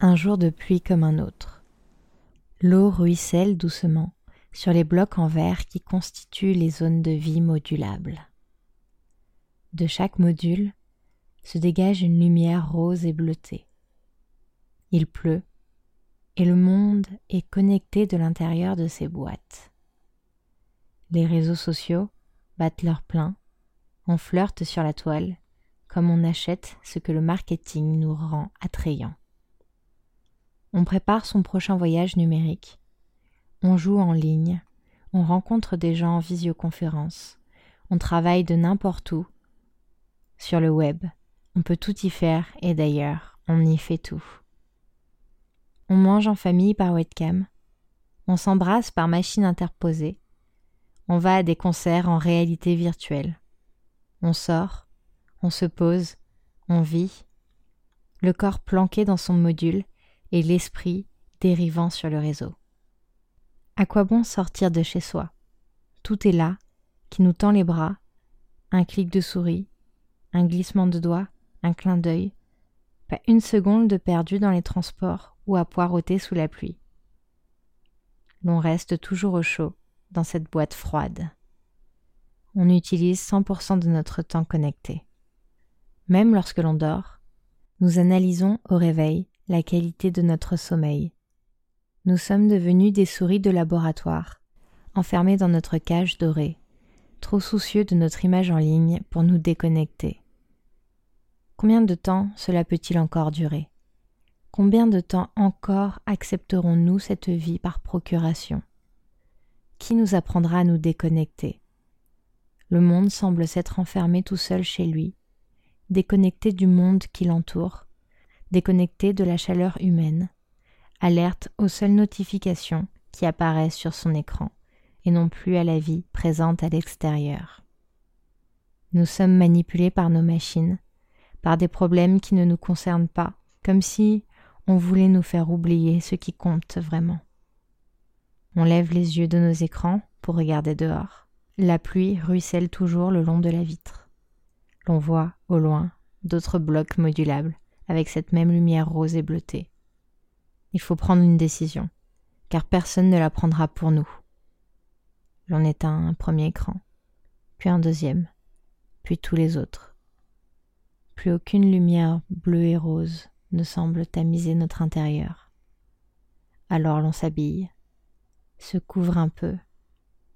Un jour de pluie comme un autre. L'eau ruisselle doucement sur les blocs en verre qui constituent les zones de vie modulables. De chaque module se dégage une lumière rose et bleutée. Il pleut et le monde est connecté de l'intérieur de ces boîtes. Les réseaux sociaux battent leur plein, on flirte sur la toile comme on achète ce que le marketing nous rend attrayant. On prépare son prochain voyage numérique. On joue en ligne. On rencontre des gens en visioconférence. On travaille de n'importe où. Sur le web, on peut tout y faire et d'ailleurs, on y fait tout. On mange en famille par webcam. On s'embrasse par machine interposée. On va à des concerts en réalité virtuelle. On sort, on se pose, on vit. Le corps planqué dans son module et l'esprit dérivant sur le réseau. À quoi bon sortir de chez soi? Tout est là, qui nous tend les bras, un clic de souris, un glissement de doigts, un clin d'œil, pas une seconde de perdu dans les transports ou à poireauter sous la pluie. L'on reste toujours au chaud dans cette boîte froide. On utilise 100% de notre temps connecté. Même lorsque l'on dort, nous analysons au réveil la qualité de notre sommeil. Nous sommes devenus des souris de laboratoire, enfermés dans notre cage dorée, trop soucieux de notre image en ligne pour nous déconnecter. Combien de temps cela peut-il encore durer? Combien de temps encore accepterons-nous cette vie par procuration? Qui nous apprendra à nous déconnecter? Le monde semble s'être enfermé tout seul chez lui, déconnecté du monde qui l'entoure, déconnecté de la chaleur humaine, alerte aux seules notifications qui apparaissent sur son écran et non plus à la vie présente à l'extérieur. Nous sommes manipulés par nos machines, par des problèmes qui ne nous concernent pas, comme si on voulait nous faire oublier ce qui compte vraiment. On lève les yeux de nos écrans pour regarder dehors. La pluie ruisselle toujours le long de la vitre. L'on voit, au loin, d'autres blocs modulables avec cette même lumière rose et bleutée. Il faut prendre une décision, car personne ne la prendra pour nous. L'on éteint un premier écran, puis un deuxième, puis tous les autres. Plus aucune lumière bleue et rose ne semble tamiser notre intérieur. Alors l'on s'habille, se couvre un peu,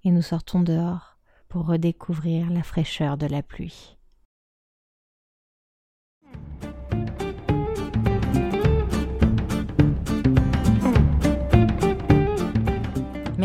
et nous sortons dehors pour redécouvrir la fraîcheur de la pluie.